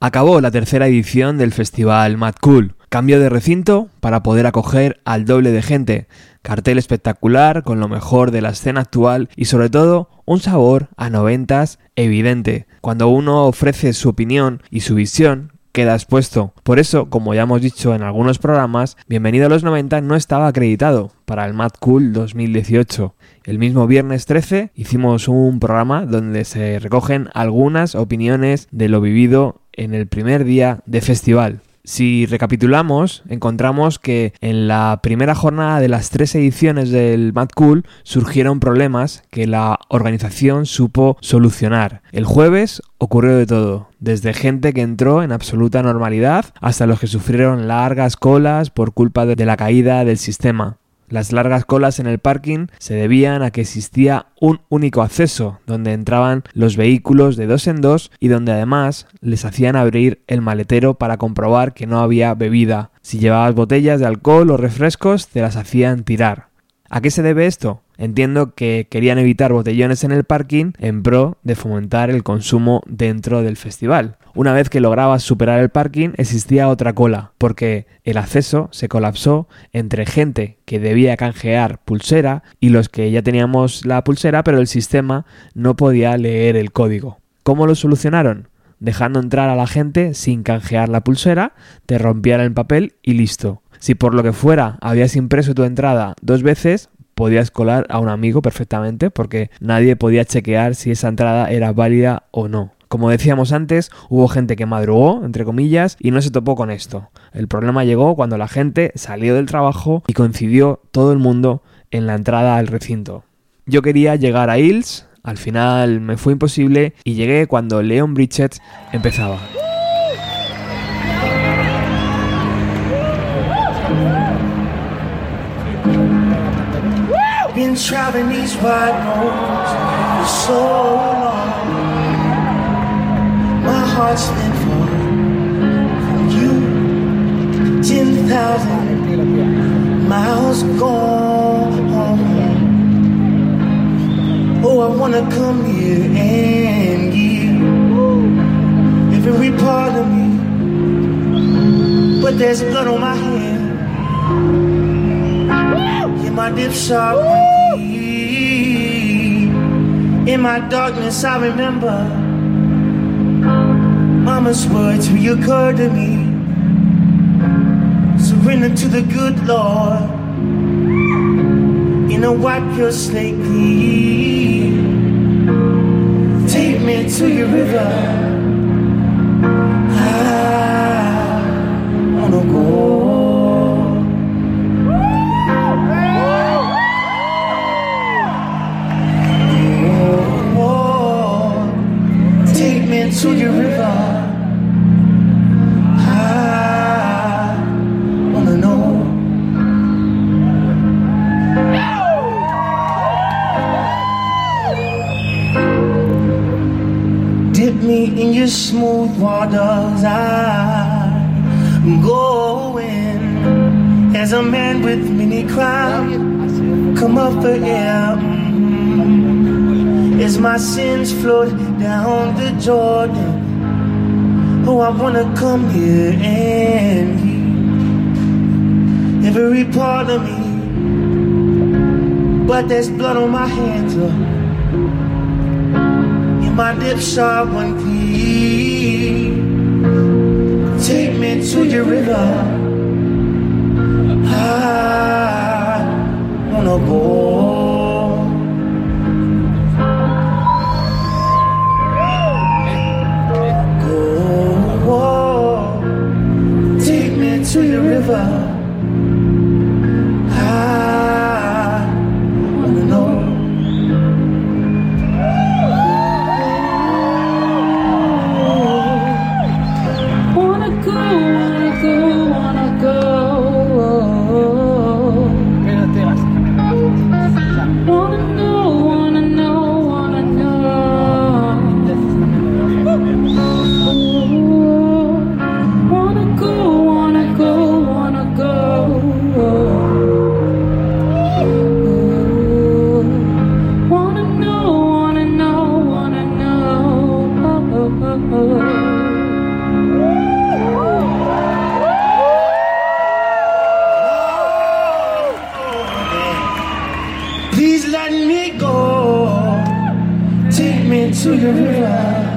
Acabó la tercera edición del festival Mad Cool. Cambio de recinto para poder acoger al doble de gente. Cartel espectacular con lo mejor de la escena actual y sobre todo un sabor a noventas evidente. Cuando uno ofrece su opinión y su visión, queda expuesto. Por eso, como ya hemos dicho en algunos programas, Bienvenido a los 90 no estaba acreditado para el Mad Cool 2018. El mismo viernes 13 hicimos un programa donde se recogen algunas opiniones de lo vivido en el primer día de festival. Si recapitulamos, encontramos que en la primera jornada de las tres ediciones del Mad Cool surgieron problemas que la organización supo solucionar. El jueves ocurrió de todo, desde gente que entró en absoluta normalidad hasta los que sufrieron largas colas por culpa de la caída del sistema. Las largas colas en el parking se debían a que existía un único acceso, donde entraban los vehículos de dos en dos y donde además les hacían abrir el maletero para comprobar que no había bebida. Si llevabas botellas de alcohol o refrescos, te las hacían tirar. ¿A qué se debe esto? Entiendo que querían evitar botellones en el parking en pro de fomentar el consumo dentro del festival. Una vez que lograbas superar el parking existía otra cola, porque el acceso se colapsó entre gente que debía canjear pulsera y los que ya teníamos la pulsera pero el sistema no podía leer el código. ¿Cómo lo solucionaron? Dejando entrar a la gente sin canjear la pulsera, te rompían el papel y listo. Si por lo que fuera habías impreso tu entrada dos veces, podías colar a un amigo perfectamente porque nadie podía chequear si esa entrada era válida o no. Como decíamos antes, hubo gente que madrugó, entre comillas, y no se topó con esto. El problema llegó cuando la gente salió del trabajo y coincidió todo el mundo en la entrada al recinto. Yo quería llegar a Hills, al final me fue imposible y llegué cuando Leon Bridget empezaba. Oh, I wanna come here and give every part of me, but there's blood on my hand. In my dip shop, in my darkness, I remember Mama's words reoccurred to me. Surrender to the good Lord. You know, wipe your slate clean. Take me to your river. I wanna go. Take me to your river. In your smooth waters. I'm going as a man with many crowns. Come up for air. As my sins float down the Jordan. Oh, I wanna come here and every part of me. But there's blood on my hands. My dip shot, one plea. Take me to your river. I wanna go. Take me to your river. 岁月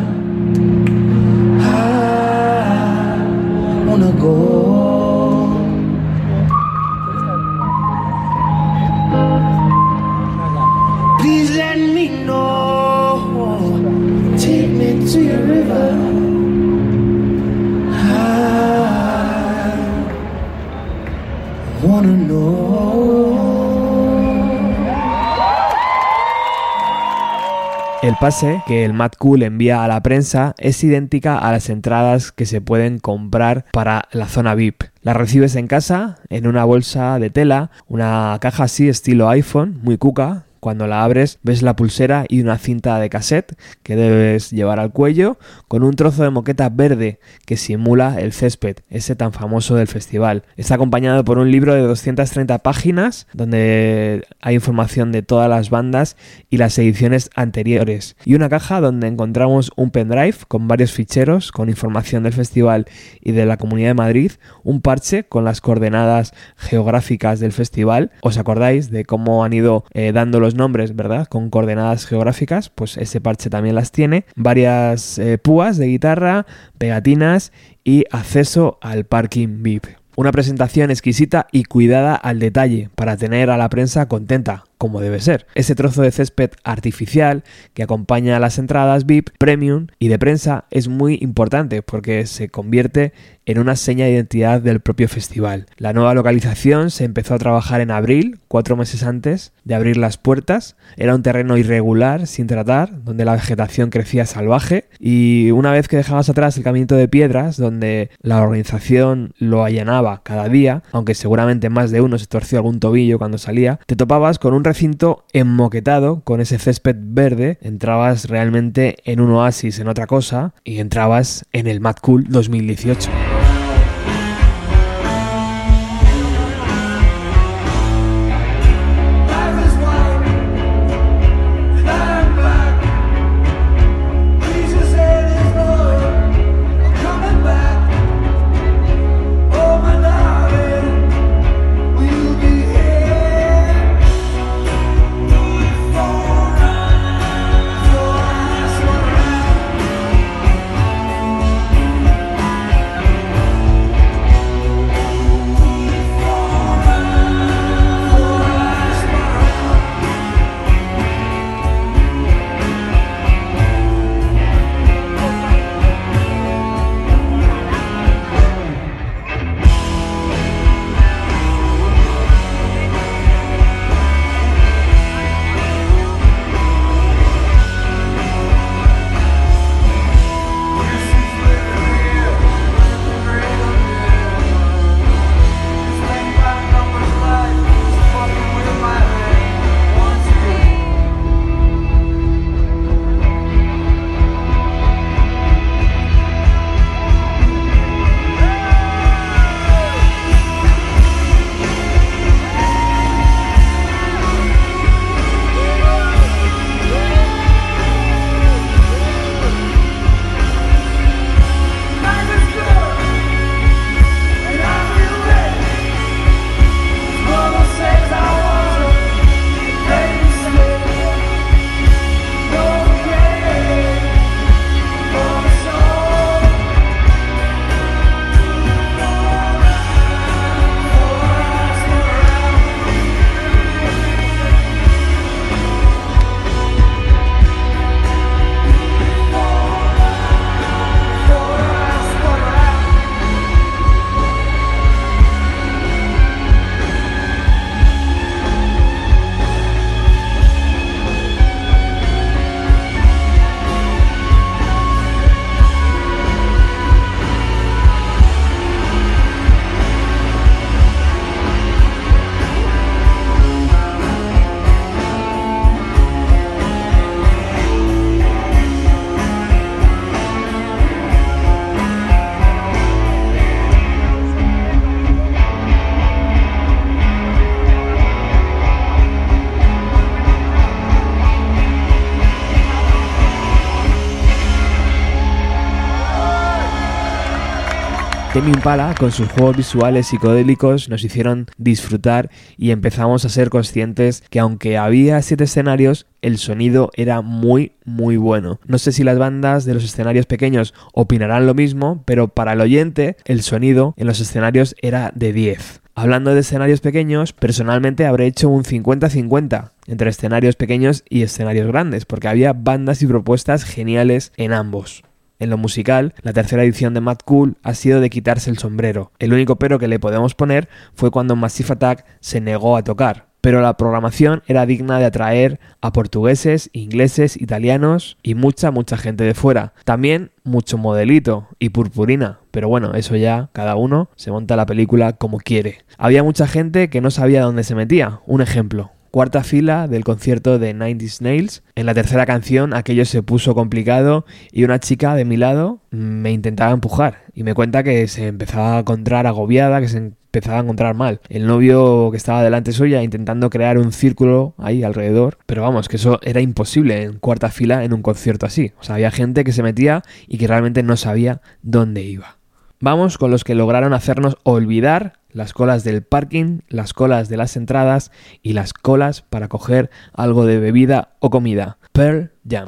El pase que el Mad Cool envía a la prensa es idéntica a las entradas que se pueden comprar para la zona VIP. La recibes en casa, en una bolsa de tela, una caja así estilo iPhone, muy cuca, cuando la abres ves la pulsera y una cinta de cassette que debes llevar al cuello con un trozo de moqueta verde que simula el césped, ese tan famoso del festival. Está acompañado por un libro de 230 páginas donde hay información de todas las bandas y las ediciones anteriores y una caja donde encontramos un pendrive con varios ficheros con información del festival y de la Comunidad de Madrid, un parche con las coordenadas geográficas del festival. ¿Os acordáis de cómo han ido eh, dando los nombres, ¿verdad? Con coordenadas geográficas, pues ese parche también las tiene. Varias eh, púas de guitarra, pegatinas y acceso al parking VIP. Una presentación exquisita y cuidada al detalle para tener a la prensa contenta, como debe ser. Ese trozo de césped artificial que acompaña a las entradas VIP, premium y de prensa es muy importante porque se convierte en una seña de identidad del propio festival. La nueva localización se empezó a trabajar en abril, cuatro meses antes de abrir las puertas. Era un terreno irregular, sin tratar, donde la vegetación crecía salvaje y una vez que dejabas atrás el caminito de piedras, donde la organización lo allanaba cada día, aunque seguramente más de uno se torció algún tobillo cuando salía, te topabas con un recinto enmoquetado con ese césped verde, entrabas realmente en un oasis, en otra cosa, y entrabas en el Mad Cool 2018. Temi Impala, con sus juegos visuales psicodélicos, nos hicieron disfrutar y empezamos a ser conscientes que aunque había siete escenarios, el sonido era muy, muy bueno. No sé si las bandas de los escenarios pequeños opinarán lo mismo, pero para el oyente, el sonido en los escenarios era de 10. Hablando de escenarios pequeños, personalmente habré hecho un 50-50 entre escenarios pequeños y escenarios grandes, porque había bandas y propuestas geniales en ambos. En lo musical, la tercera edición de Mad Cool ha sido de quitarse el sombrero. El único pero que le podemos poner fue cuando Massive Attack se negó a tocar. pero la programación era digna de atraer a portugueses, ingleses, italianos y mucha, mucha gente de fuera. También mucho modelito y purpurina, pero bueno, eso ya cada uno se monta la película como quiere. Había mucha gente que no sabía dónde se metía. Un ejemplo, cuarta fila del concierto de 90 Snails. En la tercera canción aquello se puso complicado y una chica de mi lado me intentaba empujar y me cuenta que se empezaba a encontrar agobiada, que se empezaba a encontrar mal. El novio que estaba delante suya intentando crear un círculo ahí alrededor, pero vamos, que eso era imposible en cuarta fila en un concierto así. O sea, había gente que se metía y que realmente no sabía dónde iba. Vamos con los que lograron hacernos olvidar las colas del parking, las colas de las entradas y las colas para coger algo de bebida o comida. Pearl Jam.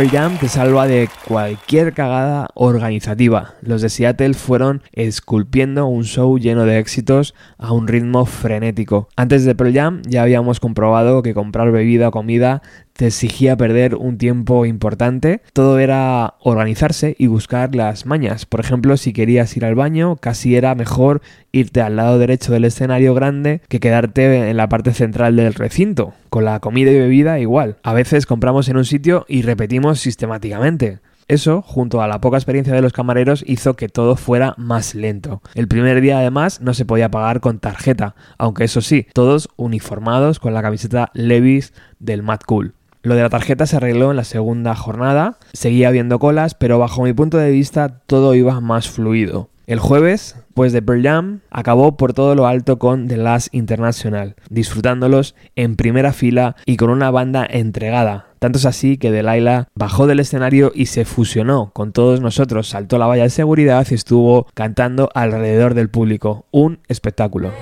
Pearl Jam te salva de cualquier cagada organizativa. Los de Seattle fueron esculpiendo un show lleno de éxitos a un ritmo frenético. Antes de Pearl Jam ya habíamos comprobado que comprar bebida o comida te exigía perder un tiempo importante. Todo era organizarse y buscar las mañas. Por ejemplo, si querías ir al baño, casi era mejor irte al lado derecho del escenario grande que quedarte en la parte central del recinto. Con la comida y bebida igual. A veces compramos en un sitio y repetimos sistemáticamente. Eso, junto a la poca experiencia de los camareros, hizo que todo fuera más lento. El primer día, además, no se podía pagar con tarjeta, aunque eso sí, todos uniformados con la camiseta Levis del Mad Cool. Lo de la tarjeta se arregló en la segunda jornada, seguía habiendo colas, pero bajo mi punto de vista todo iba más fluido. El jueves, pues de Pearl Jam, acabó por todo lo alto con The Last International, disfrutándolos en primera fila y con una banda entregada. Tanto es así que Delilah bajó del escenario y se fusionó con todos nosotros, saltó la valla de seguridad y estuvo cantando alrededor del público. Un espectáculo.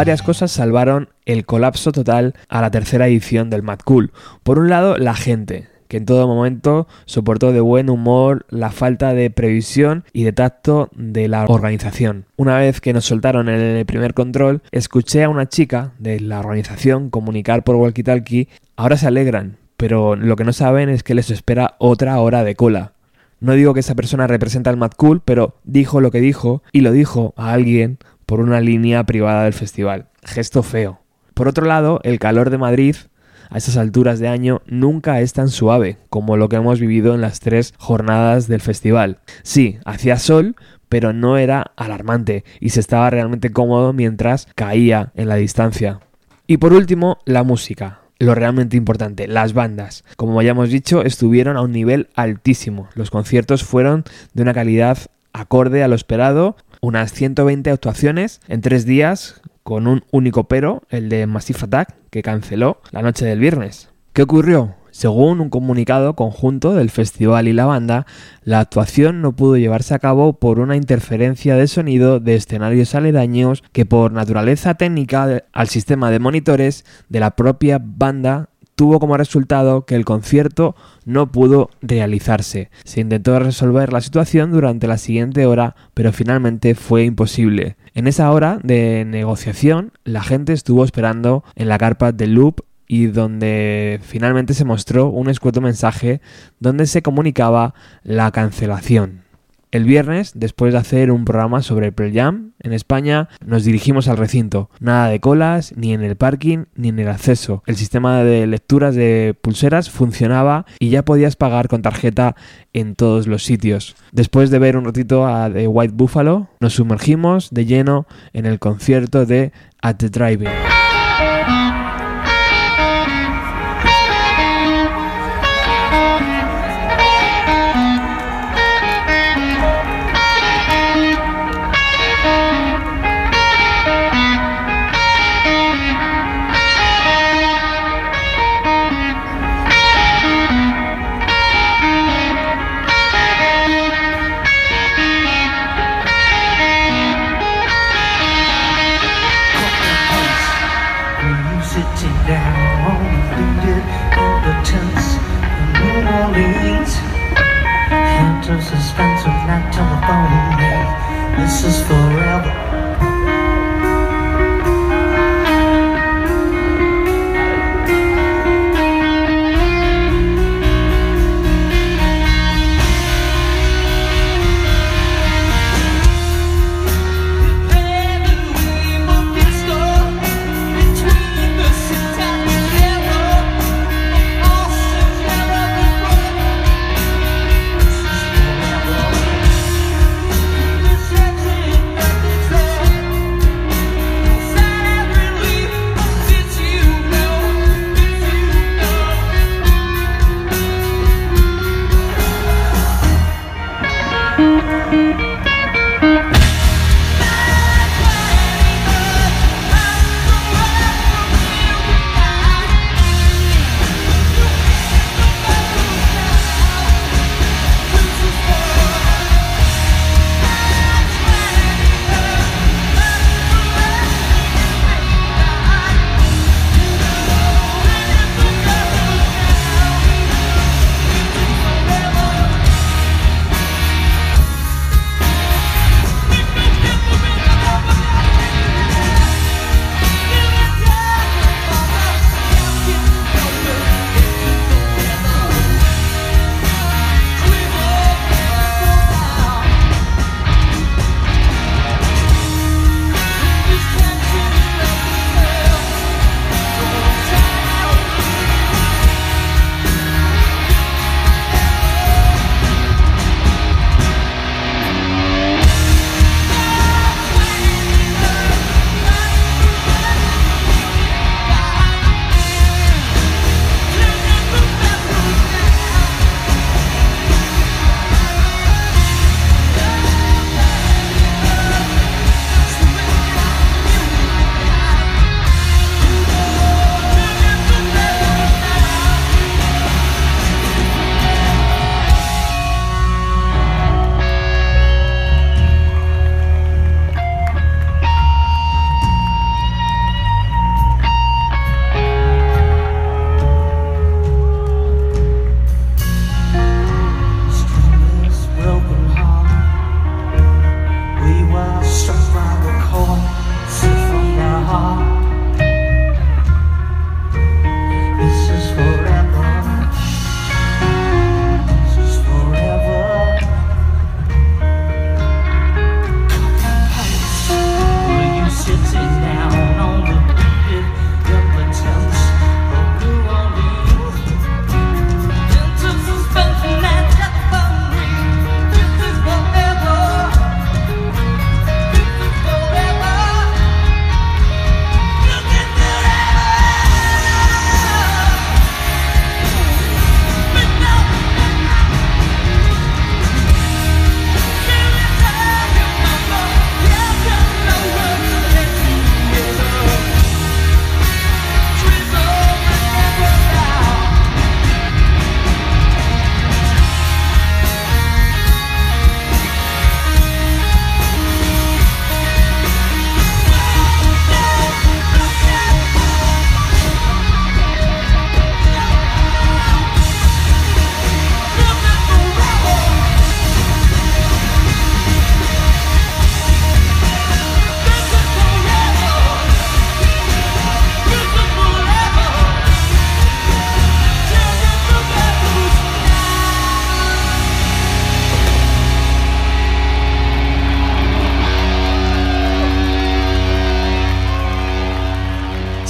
Varias cosas salvaron el colapso total a la tercera edición del Mad Cool. Por un lado, la gente, que en todo momento soportó de buen humor la falta de previsión y de tacto de la organización. Una vez que nos soltaron el primer control, escuché a una chica de la organización comunicar por walkie-talkie, ahora se alegran, pero lo que no saben es que les espera otra hora de cola. No digo que esa persona representa al Mad Cool, pero dijo lo que dijo y lo dijo a alguien por una línea privada del festival. Gesto feo. Por otro lado, el calor de Madrid a estas alturas de año nunca es tan suave como lo que hemos vivido en las tres jornadas del festival. Sí, hacía sol, pero no era alarmante y se estaba realmente cómodo mientras caía en la distancia. Y por último, la música. Lo realmente importante, las bandas. Como ya hemos dicho, estuvieron a un nivel altísimo. Los conciertos fueron de una calidad acorde a lo esperado, unas 120 actuaciones en tres días, con un único pero, el de Massive Attack, que canceló la noche del viernes. ¿Qué ocurrió? Según un comunicado conjunto del festival y la banda, la actuación no pudo llevarse a cabo por una interferencia de sonido de escenarios aledaños que por naturaleza técnica al sistema de monitores de la propia banda tuvo como resultado que el concierto no pudo realizarse. Se intentó resolver la situación durante la siguiente hora, pero finalmente fue imposible. En esa hora de negociación, la gente estuvo esperando en la carpa de Loop y donde finalmente se mostró un escueto mensaje donde se comunicaba la cancelación. El viernes, después de hacer un programa sobre Pearl Jam en España, nos dirigimos al recinto. Nada de colas, ni en el parking, ni en el acceso. El sistema de lecturas de pulseras funcionaba y ya podías pagar con tarjeta en todos los sitios. Después de ver un ratito a The White Buffalo, nos sumergimos de lleno en el concierto de At the Drive-In.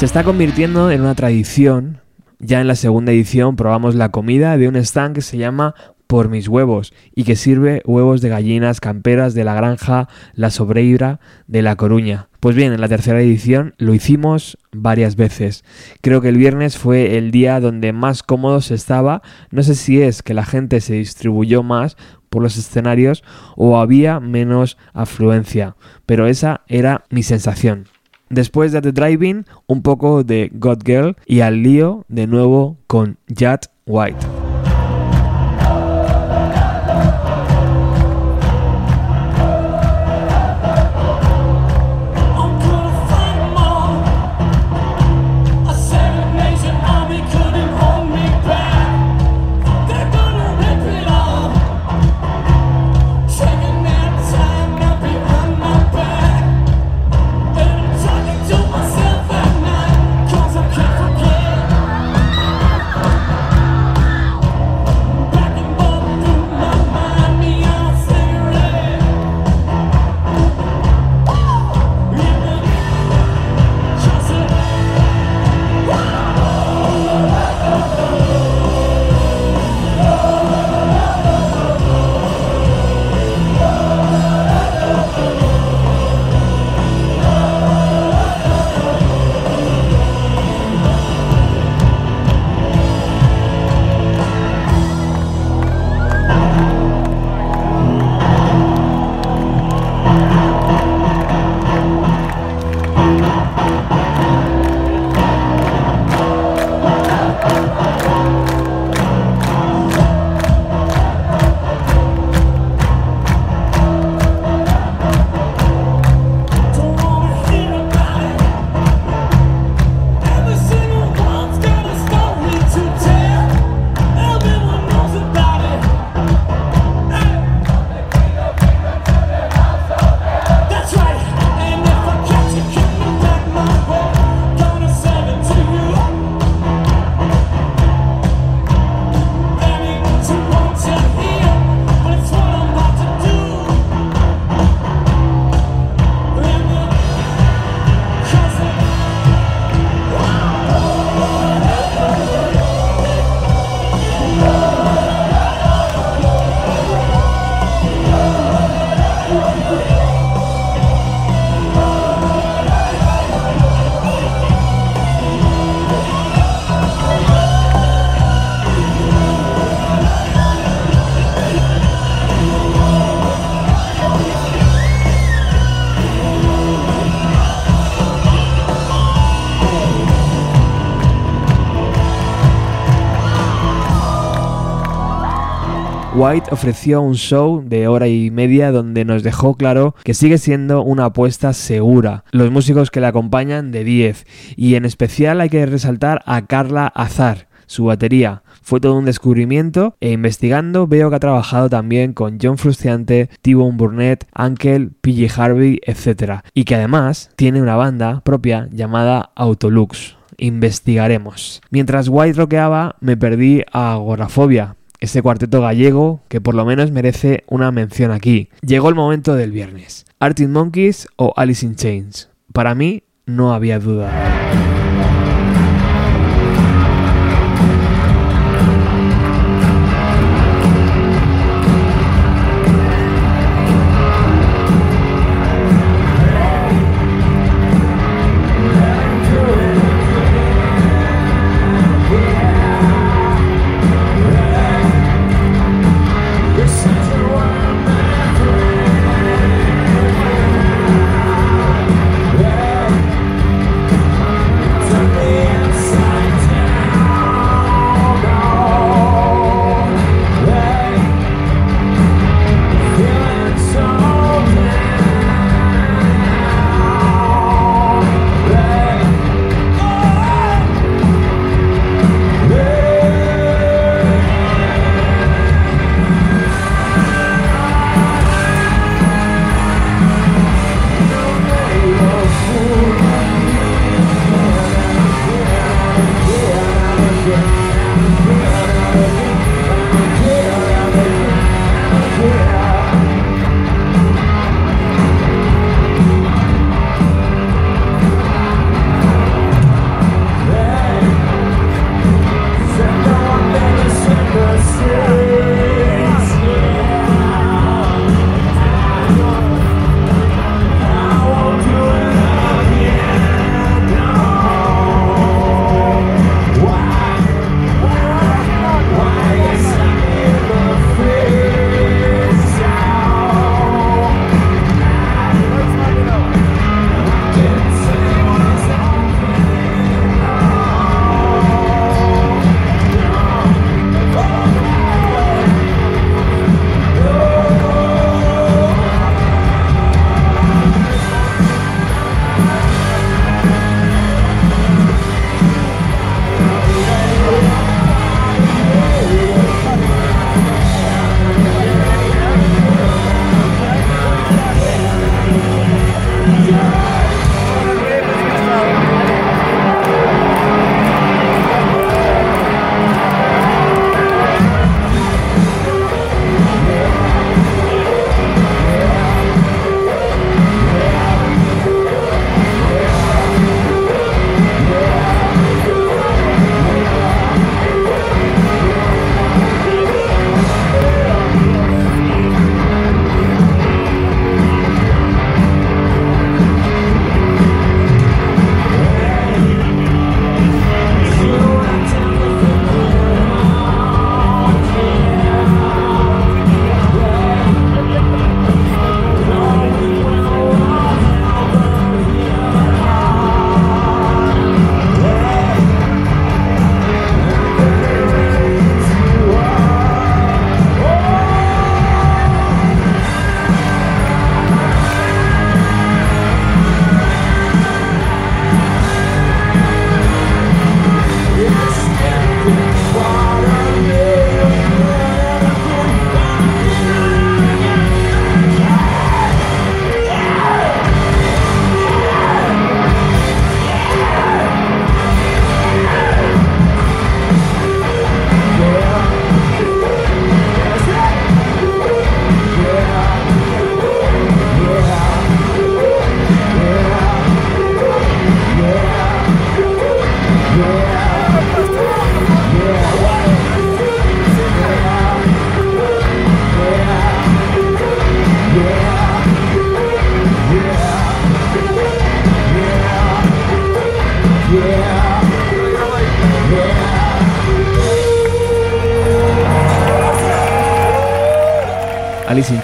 Se está convirtiendo en una tradición. Ya en la segunda edición probamos la comida de un stand que se llama Por mis huevos y que sirve huevos de gallinas camperas de la granja La Sobreira de La Coruña. Pues bien, en la tercera edición lo hicimos varias veces. Creo que el viernes fue el día donde más cómodo se estaba. No sé si es que la gente se distribuyó más por los escenarios o había menos afluencia, pero esa era mi sensación. Después de The Driving, un poco de God Girl y al lío de nuevo con Jad White. White ofreció un show de hora y media donde nos dejó claro que sigue siendo una apuesta segura. Los músicos que le acompañan de 10 y en especial hay que resaltar a Carla Azar, su batería. Fue todo un descubrimiento e investigando veo que ha trabajado también con John Frusciante, T-Bone Burnett, Ankel, PJ Harvey, etc. Y que además tiene una banda propia llamada Autolux. Investigaremos. Mientras White rockeaba, me perdí a Agorafobia, ese cuarteto gallego que por lo menos merece una mención aquí. Llegó el momento del viernes. Arctic Monkeys o Alice in Chains. Para mí no había duda.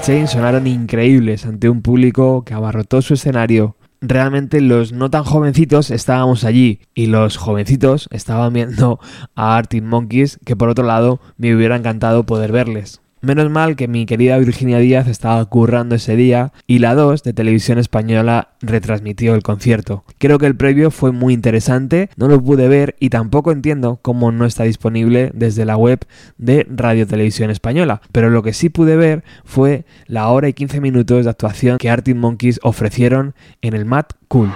Chain sonaron increíbles ante un público que abarrotó su escenario. Realmente los no tan jovencitos estábamos allí y los jovencitos estaban viendo a Arctic Monkeys que por otro lado me hubiera encantado poder verles. Menos mal que mi querida Virginia Díaz estaba currando ese día y la 2 de Televisión Española retransmitió el concierto. Creo que el previo fue muy interesante, no lo pude ver y tampoco entiendo cómo no está disponible desde la web de Radio Televisión Española, pero lo que sí pude ver fue la hora y 15 minutos de actuación que Arctic Monkeys ofrecieron en el Mad Cool.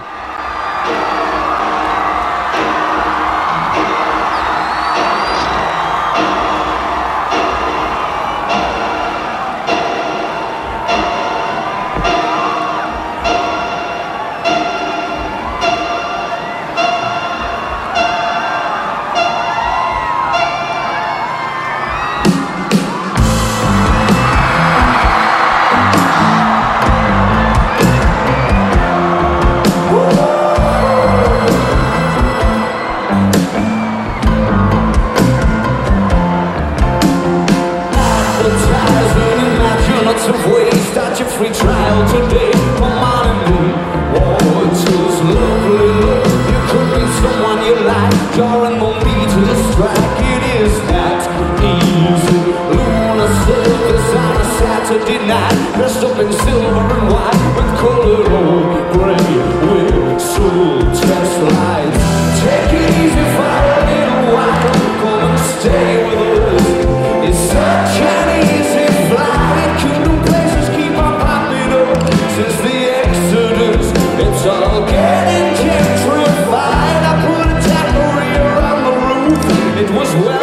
It was well.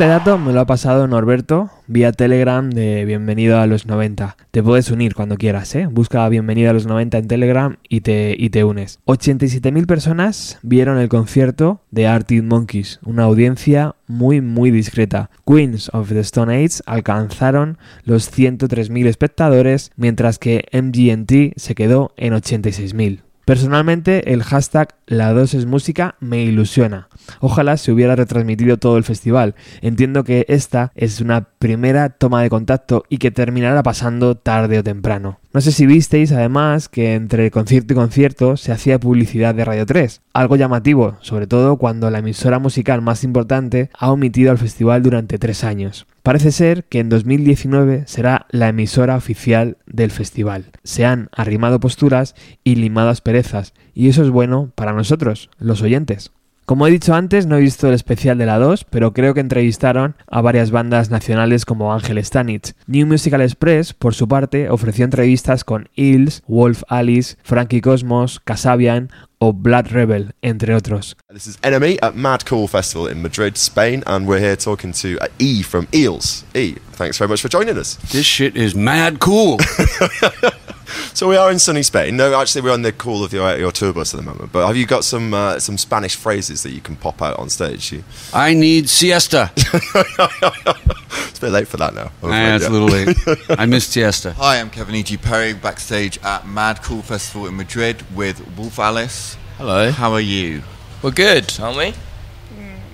Este dato me lo ha pasado Norberto vía Telegram de Bienvenido a los 90. Te puedes unir cuando quieras, ¿eh? Busca Bienvenido a los 90 en Telegram y te, y te unes. 87.000 personas vieron el concierto de Arctic Monkeys, una audiencia muy muy discreta. Queens of the Stone Age alcanzaron los 103.000 espectadores, mientras que MGMT se quedó en 86.000. Personalmente, el hashtag La 2 es música me ilusiona. Ojalá se hubiera retransmitido todo el festival. Entiendo que esta es una primera toma de contacto y que terminará pasando tarde o temprano. No sé si visteis además que entre concierto y concierto se hacía publicidad de Radio 3, algo llamativo, sobre todo cuando la emisora musical más importante ha omitido al festival durante tres años. Parece ser que en 2019 será la emisora oficial del festival. Se han arrimado posturas y limado asperezas, y eso es bueno para nosotros, los oyentes. Como he dicho antes, no he visto el especial de la 2, pero creo que entrevistaron a varias bandas nacionales como Ángel Stanich. New Musical Express, por su parte, ofreció entrevistas con Hills, Wolf Alice, Frankie Cosmos, Casabian o Blood Rebel, entre otros. This is Enemy at Mad Cool Festival in Madrid, Spain, and we're here talking to uh, E from Eels. E, thanks very much for joining us. This shit is mad cool. So we are in sunny Spain. No, actually, we're on the call of your, your tour bus at the moment. But have you got some uh, some Spanish phrases that you can pop out on stage? You, I need siesta. it's a bit late for that now. I'm afraid, it's yeah. a little late. I miss siesta. Hi, I'm Kevin E.G. Perry, backstage at Mad Cool Festival in Madrid with Wolf Alice. Hello. How are you? We're good, aren't we?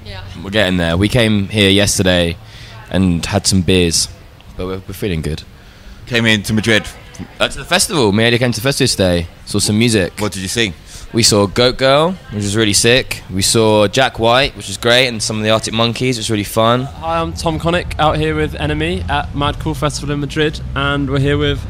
Yeah. We're getting there. We came here yesterday and had some beers, but we're, we're feeling good. Came in to Madrid. Uh, to the festival. Me and Eddie came to the festival today. Saw some music. What did you see? We saw Goat Girl, which was really sick. We saw Jack White, which was great, and some of the Arctic Monkeys, which was really fun. Hi, I'm Tom Connick out here with Enemy at Mad Cool Festival in Madrid, and we're here with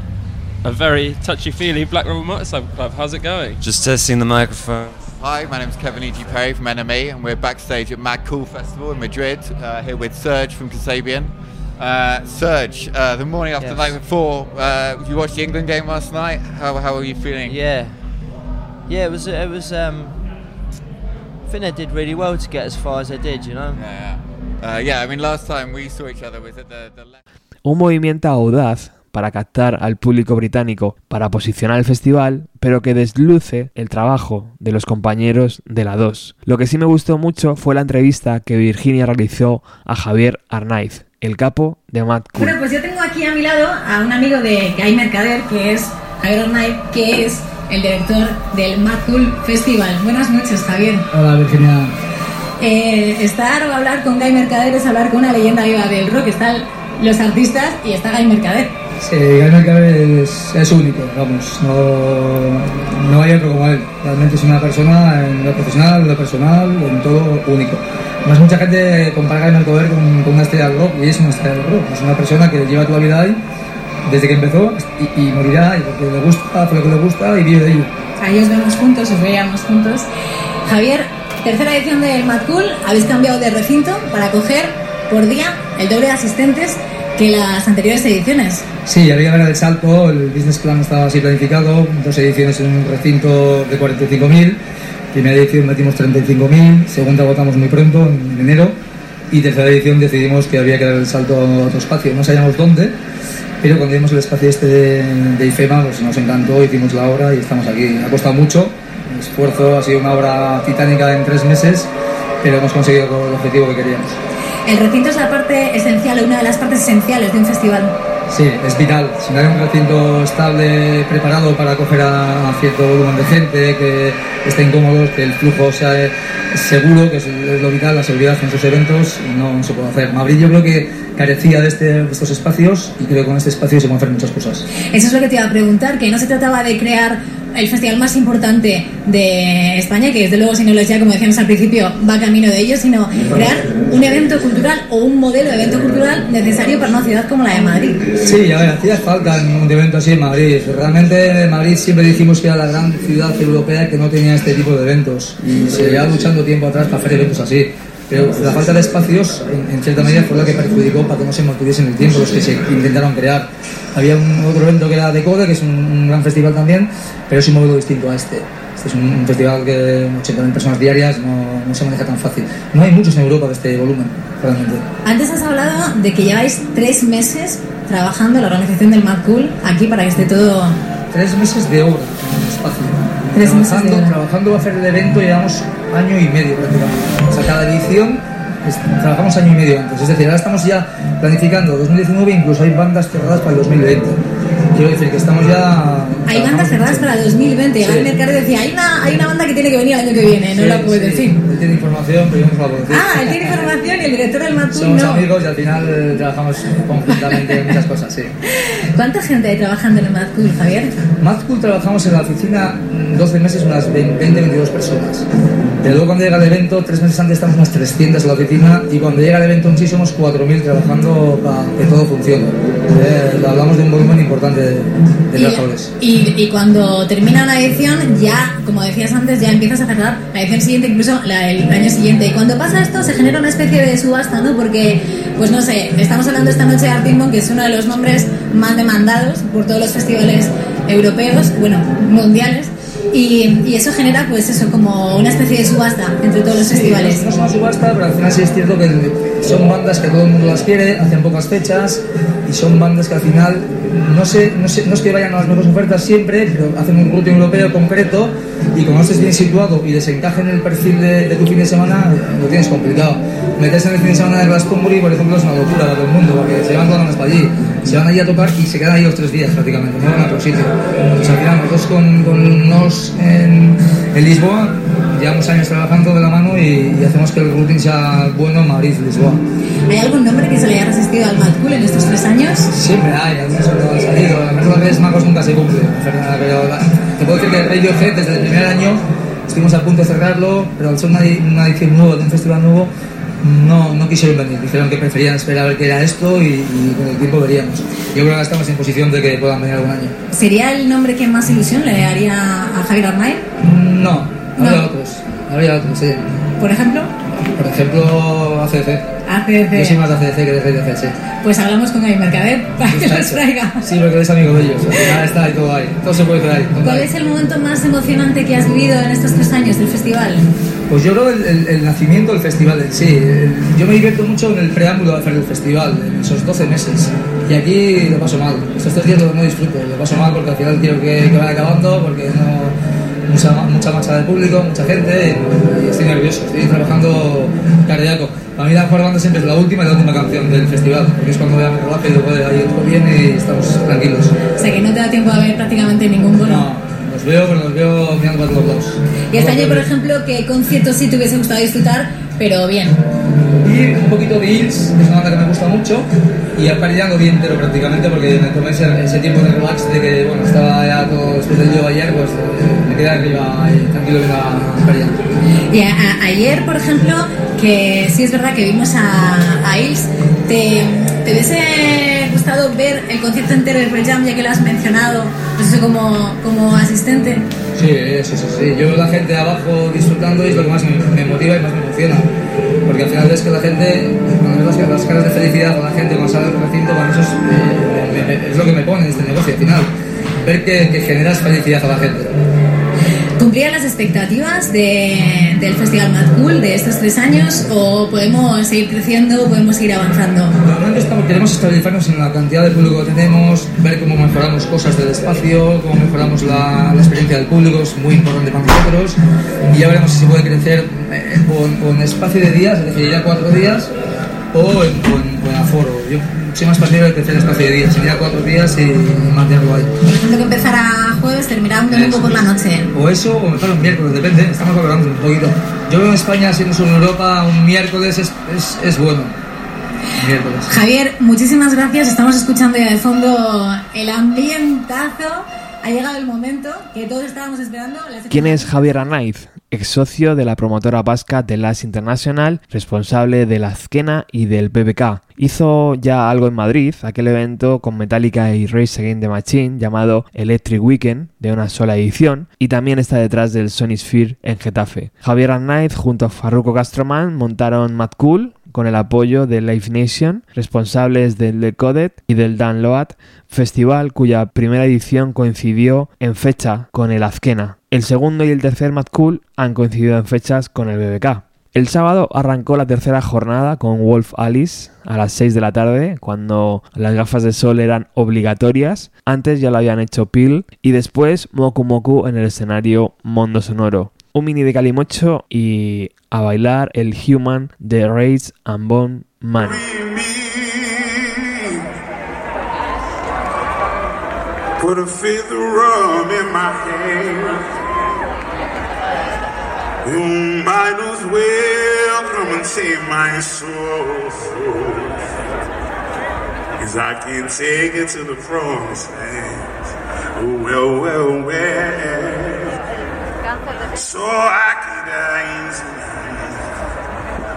a very touchy feely Black Rebel Motorcycle Club. How's it going? Just testing the microphone. Hi, my name's Kevin E.G. Perry from Enemy, and we're backstage at Mad Cool Festival in Madrid, uh, here with Serge from Kasabian. Uh, Serge, uh, the morning after Yes. the night before, uh, you watched the England game last night. How, how are you feeling? Yeah, yeah. It was it was. Um, I think they did really well to get as far as they did. You know. Yeah, yeah. Uh, yeah, I mean, last time we saw each other was at the, the left. Un movimiento audaz para captar al público británico para posicionar el festival, pero que desluce el trabajo de los compañeros de la 2. Lo que sí me gustó mucho fue la entrevista que Virginia realizó a Javier Arnaiz, el capo de Mad Cool. Bueno, pues yo tengo aquí a mi lado a un amigo de Guy Mercader, que es Javier Arnaiz, que es el director del Mad Cool Festival. Buenas noches, Javier. Hola Virginia. Eh, estar o hablar con Guy Mercader es hablar con una leyenda viva del rock. Están los artistas y está Guy Mercader. Sí, Mercader es, único, vamos, no, no hay otro como él. Realmente es una persona en lo profesional, en lo personal, en todo único. Además mucha gente compara a Mercader con, con una estrella del rock y es una estrella del rock. Es una persona que lleva toda la vida ahí, desde que empezó y, morirá y porque le gusta, hace lo que le gusta y vive de ello. Ahí os vemos juntos, os veíamos juntos. Javier, tercera edición del Mad Cool. Habéis cambiado de recinto para coger por día el doble de asistentes que las anteriores ediciones. Sí, había dar el salto, el business plan estaba así planificado, dos ediciones en un recinto de 45.000, primera edición metimos 35.000, segunda votamos muy pronto, en enero, y tercera edición decidimos que había que dar el salto a otro espacio, no sabíamos dónde, pero cuando vimos el espacio este de, de IFEMA, pues nos encantó, hicimos la obra y estamos aquí. Ha costado mucho, el esfuerzo, ha sido una obra titánica en tres meses, pero hemos conseguido el objetivo que queríamos. El recinto es la parte esencial, una de las partes esenciales de un festival. Sí, es vital. Si no hay un recinto estable, preparado para acoger a, cierto volumen de gente, que estén cómodos, que el flujo sea seguro, que es, lo vital, la seguridad en esos eventos, no se puede hacer. Madrid yo creo que carecía de, este, de estos espacios y creo que con este espacio se pueden hacer muchas cosas. Eso es lo que te iba a preguntar, que no se trataba de crear el festival más importante de España, que desde luego si no lo es ya, como decíamos al principio, va camino de ello, sino crear un evento cultural o un modelo de evento cultural necesario para una ciudad como la de Madrid. Sí, a ver, hacía falta un evento así en Madrid. Realmente en Madrid siempre dijimos que era la gran ciudad europea que no tenía este tipo de eventos y se lleva luchando tiempo atrás para hacer eventos así. Pero la falta de espacios, en, en cierta medida, fue la que perjudicó para que no se mantuviesen el tiempo los que se intentaron crear. Había un otro evento que era de Code, que es un, un gran festival también, pero es un modelo distinto a este. Este es un, un festival que 80.000 personas diarias no, no se maneja tan fácil. No hay muchos en Europa de este volumen, realmente. Antes has hablado de que lleváis tres meses trabajando en la organización del Mad Cool aquí para que esté todo. Tres meses de obra en el espacio. Tres meses de trabajando, trabajando para hacer el evento llevamos año y medio prácticamente. O sea, cada edición es- trabajamos año y medio antes. Es decir, ahora estamos ya planificando 2019, incluso hay bandas cerradas para el 2020. Quiero decir que estamos ya... Hay bandas cerradas para 2020. Sí. Al mercado decía, hay una, hay una banda que tiene que venir el año que viene, no Sí, la puedo sí, decir. Él tiene información, pero yo no la puedo decir. Ah, él tiene información y el director del Cool Somos no. amigos y al final eh, trabajamos conjuntamente en muchas cosas, sí. ¿Cuánta gente hay trabajando en el Mad Cool, Javier? Mad Cool trabajamos en la oficina mm, 12 meses, unas 20-22 personas. Pero luego cuando llega el evento, tres meses antes estamos unas 300 en la oficina y cuando llega el evento en sí somos 4.000 trabajando para que todo funcione. Eh, hablamos de un volumen importante de. Y, y cuando termina una edición, ya, como decías antes, ya empiezas a cerrar la edición siguiente, incluso la- el año siguiente. Y cuando pasa esto, se genera una especie de subasta, ¿no? Porque, pues no sé, estamos hablando esta noche de Artimbon, que es uno de los nombres más demandados por todos los festivales europeos, bueno, mundiales. Y, y eso genera, pues eso, como una especie de subasta entre todos los Sí, festivales. No es una subasta, pero al final sí es cierto que son bandas que todo el mundo las quiere, hacen pocas fechas y son bandas que al final no, sé, no, sé, no es que vayan a las mejores ofertas siempre, pero hacen un routing europeo concreto y como no estés bien situado y desencaje en el perfil de, tu fin de semana, lo tienes complicado. Meterse en el fin de semana de Glastonbury, por ejemplo, es una locura para todo el mundo, porque se van todas para allí, se van allí a tocar y se quedan ahí los tres días prácticamente, no van a otro sitio. Pues al final nosotros con, con nos en, en Lisboa llevamos años trabajando de la mano y, y hacemos que el routing sea bueno en Madrid, Lisboa. ¿Hay algún nombre que se le haya resistido al Mad Cool en estos tres años? Siempre hay, algunos que no han salido. La verdad que es Magos nunca se cumple, Fernanda, pero la- te puedo decir que Radiohead desde el primer año estuvimos a punto de cerrarlo, pero al ser una, una edición nueva de un festival nuevo, no, no quisieron venir. Dijeron que preferían esperar a ver qué era esto y, y con el tiempo veríamos. Yo creo que estamos en posición de que puedan venir algún año. ¿Sería el nombre que más ilusión le haría a Javier Arnaiz? No, habría No. otros. Habría otros, sí. Por ejemplo, Por ejemplo, ACDC. Yo soy más de ACDC que de ACDC, sí. Pues hablamos con Gaby Mercader para que hecho. traiga. Sí, porque eres amigo de ellos. Final está ahí, todo ahí. Todo se puede todo ¿Cuál es el momento más emocionante que has vivido en estos tres años del festival? Pues yo creo el, el, el nacimiento del festival en sí. El- yo me divierto mucho en el preámbulo de hacer el festival, en esos 12 meses. Y aquí lo paso mal. Estos tres días no disfruto. Lo paso mal porque al final quiero que, que vaya acabando, porque no. Mucha, mucha marcha de público, mucha gente, y, y estoy nervioso, estoy trabajando cardíaco. Para mí la mejor banda siempre es la última y la última canción del festival, porque es cuando voy a mi rodaje y luego de ahí todo bien y estamos tranquilos. O sea que no te da tiempo de ver prácticamente ningún bono. No, los veo, pero los veo mirando para todos lados. Y este año, por ejemplo, ¿qué conciertos sí te hubiese gustado disfrutar, pero bien? Y un poquito de Hills, que es una banda que me gusta mucho, y a ya lo vi entero prácticamente porque me tomé ese, ese tiempo de relax de que, bueno, estaba ya todo después del día ayer, pues eh, me quedé arriba y tranquilo. Y a- a- ayer, por ejemplo, que sí es verdad que vimos a, a Ils, ¿te, ¿te hubiese gustado ver el concierto entero de Pearl Jam, ya que lo has mencionado, pues eso como, como asistente? Sí, sí, sí, sí. Yo veo la gente abajo disfrutando y es lo que más me, me motiva y más me emociona. Porque al final ves que la gente, cuando ves las, las caras de felicidad con la gente cuando sale del recinto, mí eso es, eh, me- me- es lo que me pone en este negocio al final. Ver que, que generas felicidad a la gente. ¿Cumplían las expectativas de- del Festival Mad Cool de estos tres años o podemos seguir creciendo, podemos seguir avanzando? Estamos, queremos estabilizarnos en la cantidad de público que tenemos, ver cómo mejoramos cosas del espacio, cómo mejoramos la, experiencia del público, es muy importante para nosotros. Y ya veremos si puede crecer eh, con, con espacio de días, es decir, ir a cuatro días o en, en aforo. Yo partidario de crecer en espacio de días, ir a cuatro días y mantenerlo ahí. Por ejemplo, que empezara jueves, terminara un domingo por la noche. O eso, o mejor un miércoles, depende, estamos valorando un poquito. Yo veo en España, siendo solo en Europa, un miércoles es, es, es bueno. Miércoles. Javier, muchísimas gracias. Estamos escuchando ya de fondo el ambientazo. Ha llegado el momento que todos estábamos esperando. ¿Quién es Javier Arnaiz? Ex socio de la promotora vasca The Last International, responsable de la Azkena y del BBK. Hizo ya algo en Madrid, aquel evento con Metallica y Race Against the Machine llamado Electric Weekend, de una sola edición, y también está detrás del Sony Sphere en Getafe. Javier Arnaiz junto a Farruko Castroman montaron Mad Cool, con el apoyo de Live Nation, responsables del Decoded y del Download, festival cuya primera edición coincidió en fecha con el Azkena. El segundo y el tercer Mad Cool han coincidido en fechas con el BBK. El sábado arrancó la tercera jornada con Wolf Alice a las 6 de la tarde, cuando las gafas de sol eran obligatorias. Antes ya lo habían hecho Peel y después Moku Moku en el escenario Mondo Sonoro. Un mini de Calimocho y a bailar el Human de Rage and Bone Man. Put a fifth rum in my hand. You might as well come and save my soul. Cause I can take it to the promised land. Oh, well, well, well. So I can die easy.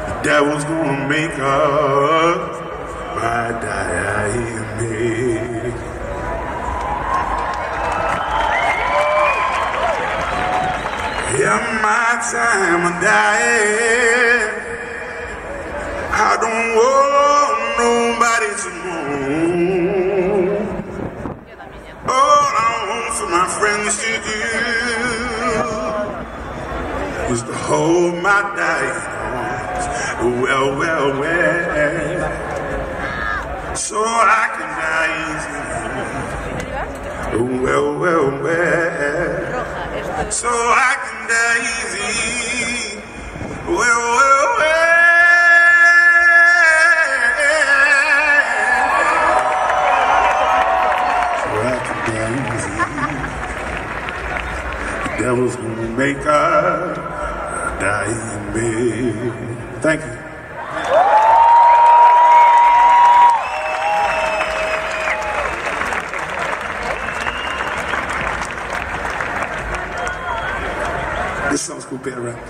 The devil's gonna make up by dying me. Yeah, my time of dying. I don't want nobody to know. All I want for my friends to do is to hold my dying arms. Well, well, well. So I can die easy. Well, well, well. So I can die easy. Well, well, well. Devil's gonna make a dying bed. Thank you. This song's called Better Rap.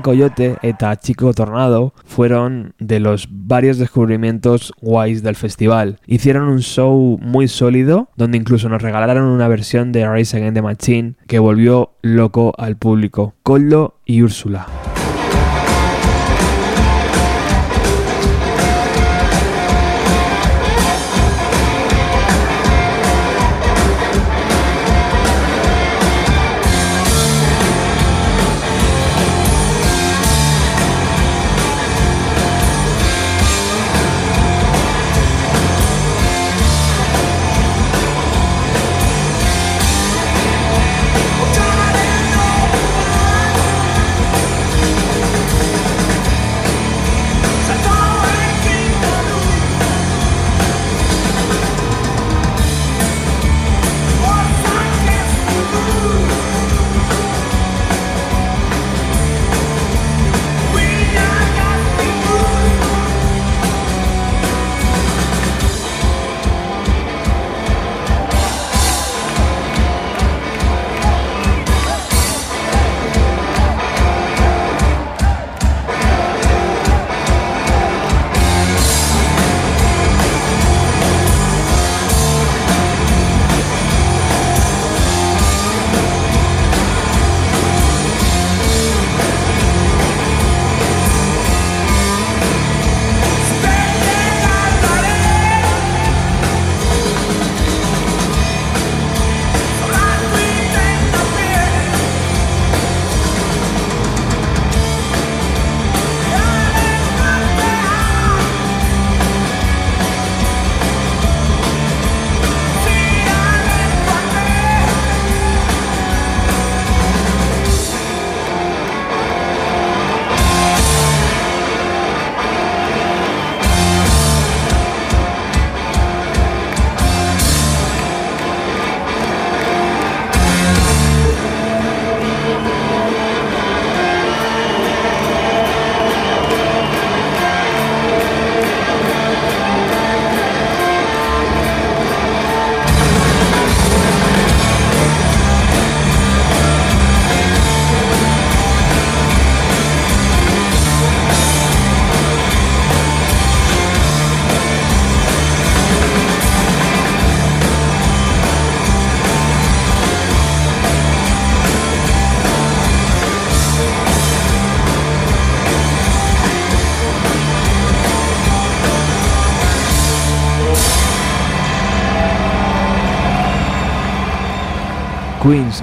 Coyote eta Chico Tornado fueron de los varios descubrimientos guays del festival. Hicieron un show muy sólido, donde incluso nos regalaron una versión de Rise Against the Machine que volvió loco al público. Coldo y Úrsula.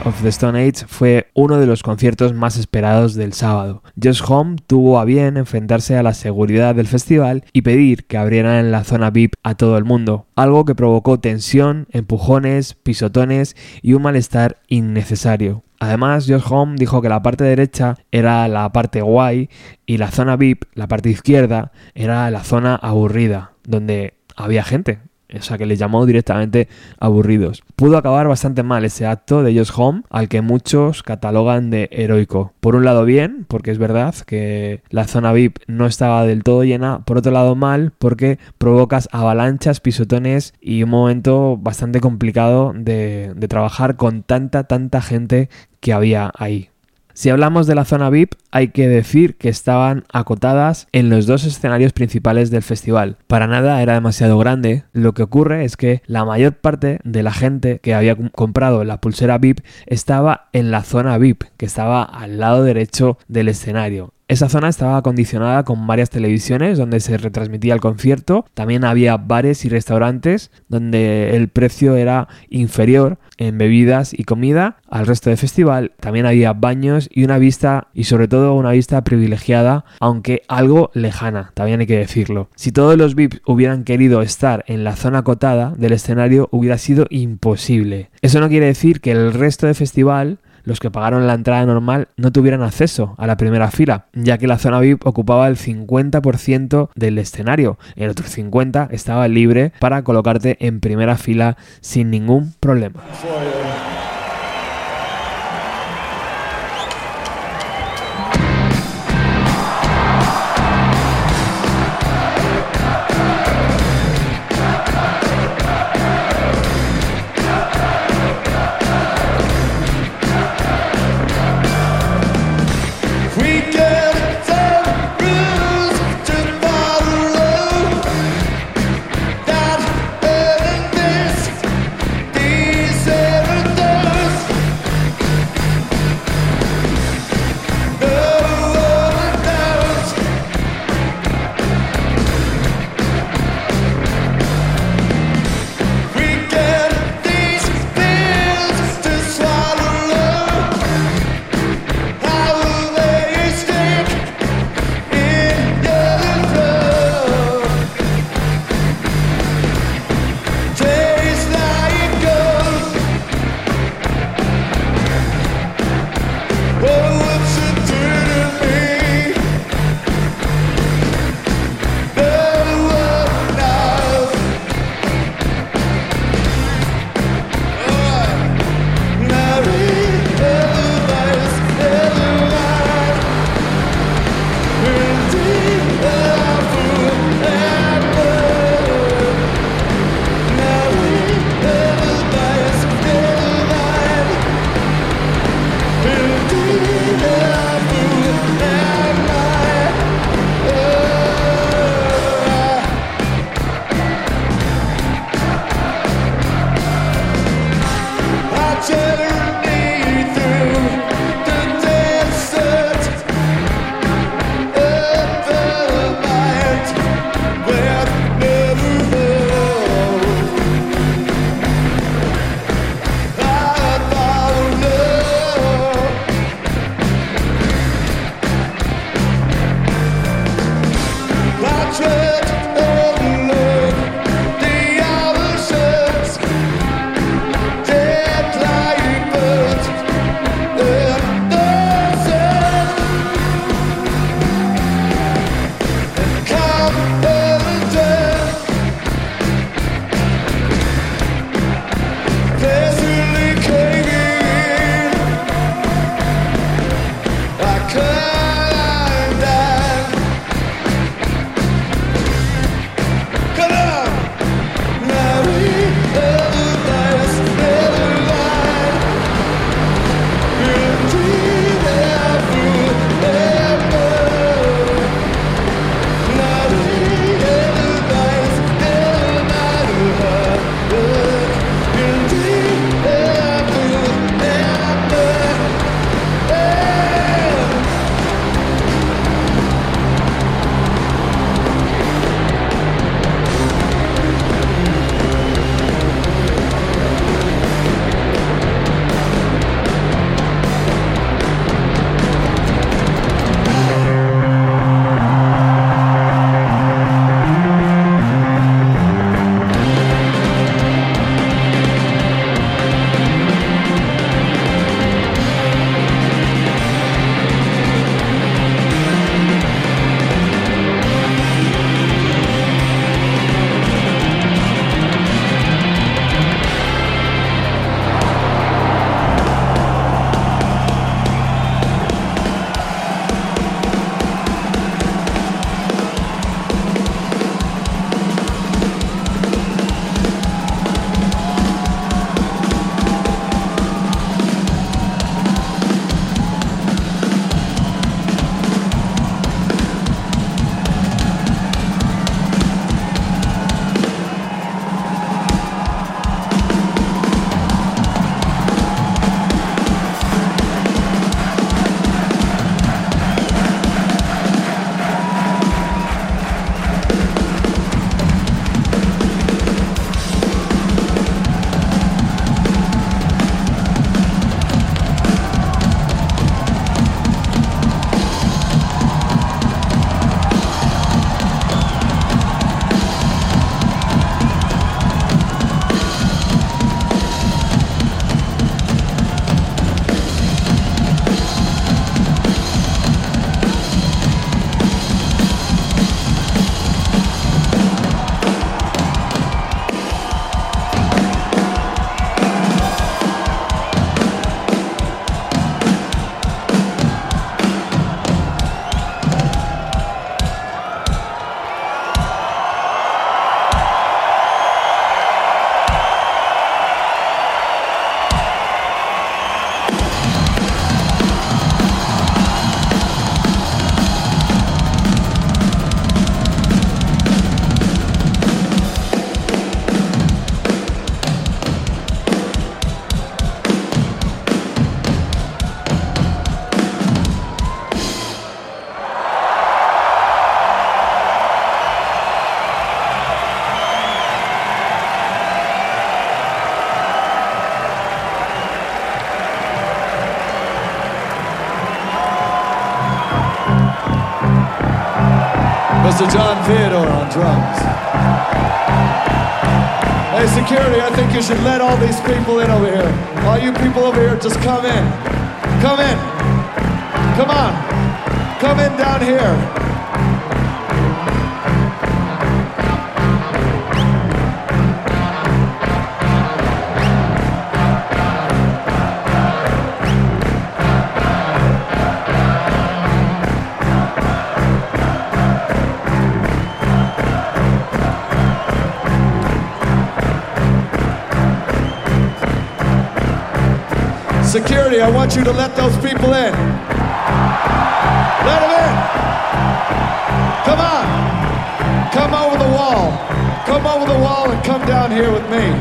Of the Stone Age fue uno de los conciertos más esperados del sábado. Josh Home tuvo a bien enfrentarse a la seguridad del festival y pedir que abrieran la zona VIP a todo el mundo, algo que provocó tensión, empujones, pisotones y un malestar innecesario. Además, Josh Home dijo que la parte derecha era la parte guay y la zona VIP, la parte izquierda, era la zona aburrida, donde había gente. O sea, que les llamó directamente aburridos. Pudo acabar bastante mal ese acto de Josh Home, al que muchos catalogan de heroico. Por un lado bien, porque es verdad que la zona VIP no estaba del todo llena. Por otro lado mal, porque provocas avalanchas, pisotones y un momento bastante complicado de, de trabajar con tanta, tanta gente que había ahí. Si hablamos de la zona VIP, hay que decir que estaban acotadas en los dos escenarios principales del festival. Para nada era demasiado grande. Lo que ocurre es que la mayor parte de la gente que había comprado la pulsera VIP estaba en la zona VIP, que estaba al lado derecho del escenario. Esa zona estaba acondicionada con varias televisiones donde se retransmitía el concierto. También había bares y restaurantes donde el precio era inferior en bebidas y comida al resto del festival. También había baños y una vista, y sobre todo una vista privilegiada, aunque algo lejana, también hay que decirlo. Si todos los VIPs hubieran querido estar en la zona acotada del escenario, hubiera sido imposible. Eso no quiere decir que el resto del festival los que pagaron la entrada normal no tuvieran acceso a la primera fila, ya que la zona VIP ocupaba el 50% del escenario. El otro 50% estaba libre para colocarte en primera fila sin ningún problema. Theodore on drums. Hey, security, I think you should let all these people in over here. All you people over here, just come in. Come in. Come on. Come in down here. Security, I want you to let those people in. Let them in. Come on. Come over the wall. Come over the wall and come down here with me.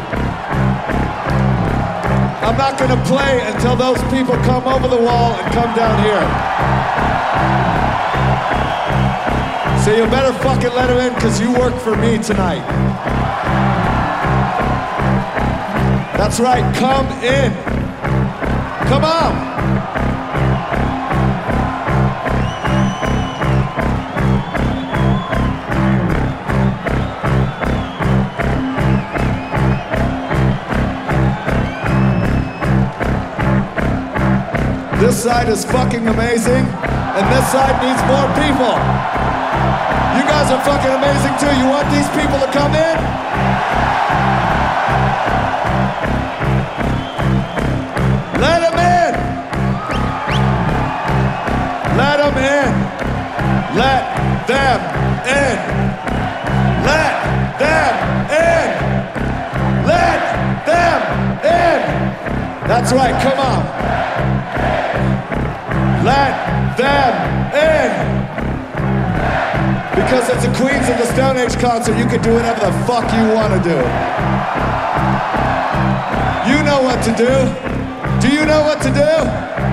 I'm not going to play until those people come over the wall and come down here. So you better fucking let them in because you work for me tonight. That's right, come in. Come on. This side is fucking amazing, and this side needs more people. You guys are fucking amazing too. You want these people to come in? In. Let them in. Let them in. Let them in. That's right. Come on. Let them in. Because it's a Queens of the Stone Age concert, you can do whatever the fuck you want to do. You know what to do. Do you know what to do?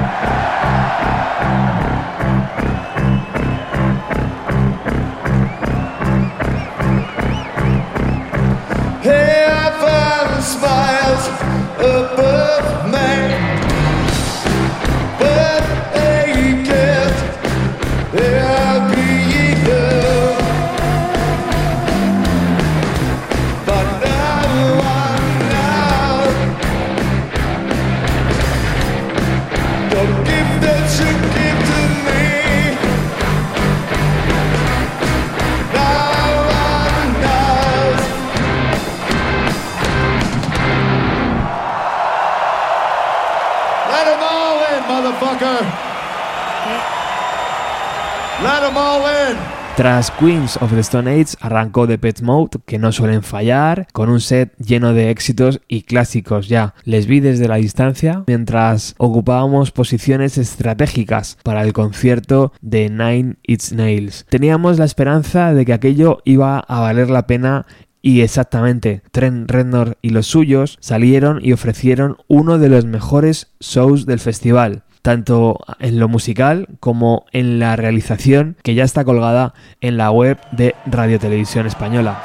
Tras Queens of the Stone Age arrancó The Pet Mode, que no suelen fallar, con un set lleno de éxitos y clásicos ya. Les vi desde la distancia mientras ocupábamos posiciones estratégicas para el concierto de Nine Inch Nails. Teníamos la esperanza de que aquello iba a valer la pena y exactamente, Trent Reznor y los suyos salieron y ofrecieron uno de los mejores shows del festival, tanto en lo musical como en la realización que ya está colgada en la web de Radio Televisión Española.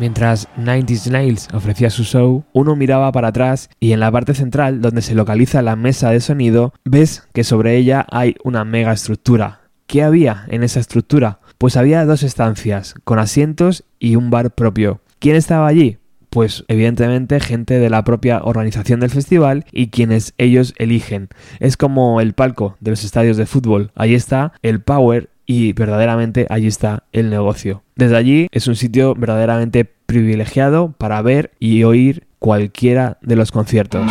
Mientras 90s Nails ofrecía su show, uno miraba para atrás y en la parte central, donde se localiza la mesa de sonido, ves que sobre ella hay una mega estructura. ¿Qué había en esa estructura? Pues había dos estancias, con asientos y un bar propio. ¿Quién estaba allí? Pues evidentemente gente de la propia organización del festival y quienes ellos eligen. Es como el palco de los estadios de fútbol. Ahí está el power y verdaderamente allí está el negocio. Desde allí es un sitio verdaderamente privilegiado para ver y oír cualquiera de los conciertos.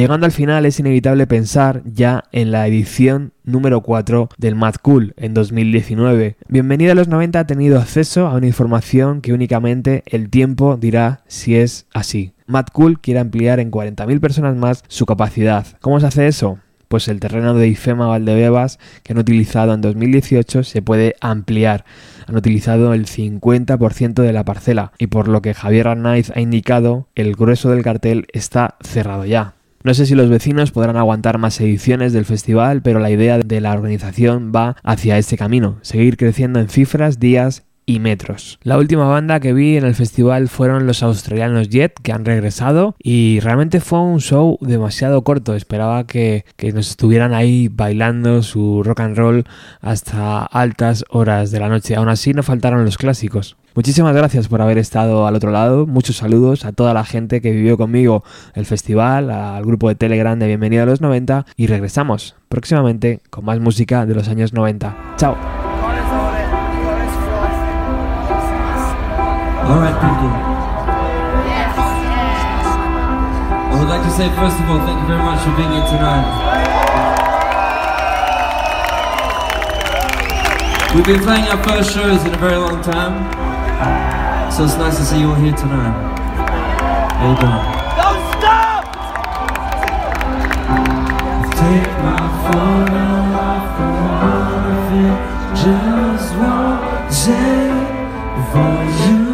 Llegando al final es inevitable pensar ya en la edición número 4 del Mad Cool en 2019. Bienvenida a los 90 ha tenido acceso a una información que únicamente el tiempo dirá si es así. Mad Cool quiere ampliar en 40.000 personas más su capacidad. ¿Cómo se hace eso? Pues el terreno de IFEMA Valdebebas que han utilizado en 2018 se puede ampliar. Han utilizado el 50% de la parcela y por lo que Javier Arnaiz ha indicado, el grueso del cartel está cerrado ya. No sé si los vecinos podrán aguantar más ediciones del festival, pero la idea de la organización va hacia este camino, seguir creciendo en cifras, días y metros. La última banda que vi en el festival fueron los australianos Jet, que han regresado y realmente fue un show demasiado corto. Esperaba que, que nos estuvieran ahí bailando su rock and roll hasta altas horas de la noche. Aún así no faltaron los clásicos. Muchísimas gracias por haber estado al otro lado. Muchos saludos a toda la gente que vivió conmigo el festival, al grupo de Telegram de Bienvenido a los 90 y regresamos próximamente con más música de los años 90. Chao. So it's nice to see you all here tonight. How you doing? Don't stop! Take my photo off the wall if it just won't say for you.